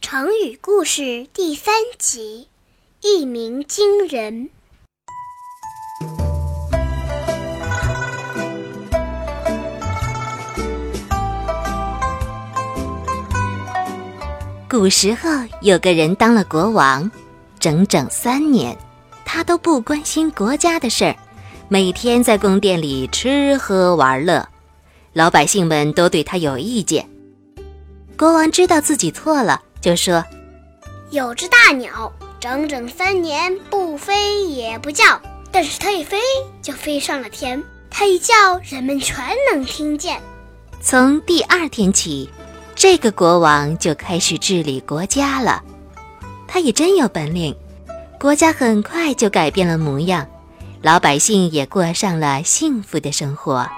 成语故事第三集：一鸣惊人。古时候有个人当了国王，整整三年，他都不关心国家的事儿，每天在宫殿里吃喝玩乐，老百姓们都对他有意见。国王知道自己错了，就说：“有只大鸟，整整三年不飞也不叫，但是它一飞就飞上了天，它一叫，人们全能听见。”从第二天起。这个国王就开始治理国家了，他也真有本领，国家很快就改变了模样，老百姓也过上了幸福的生活。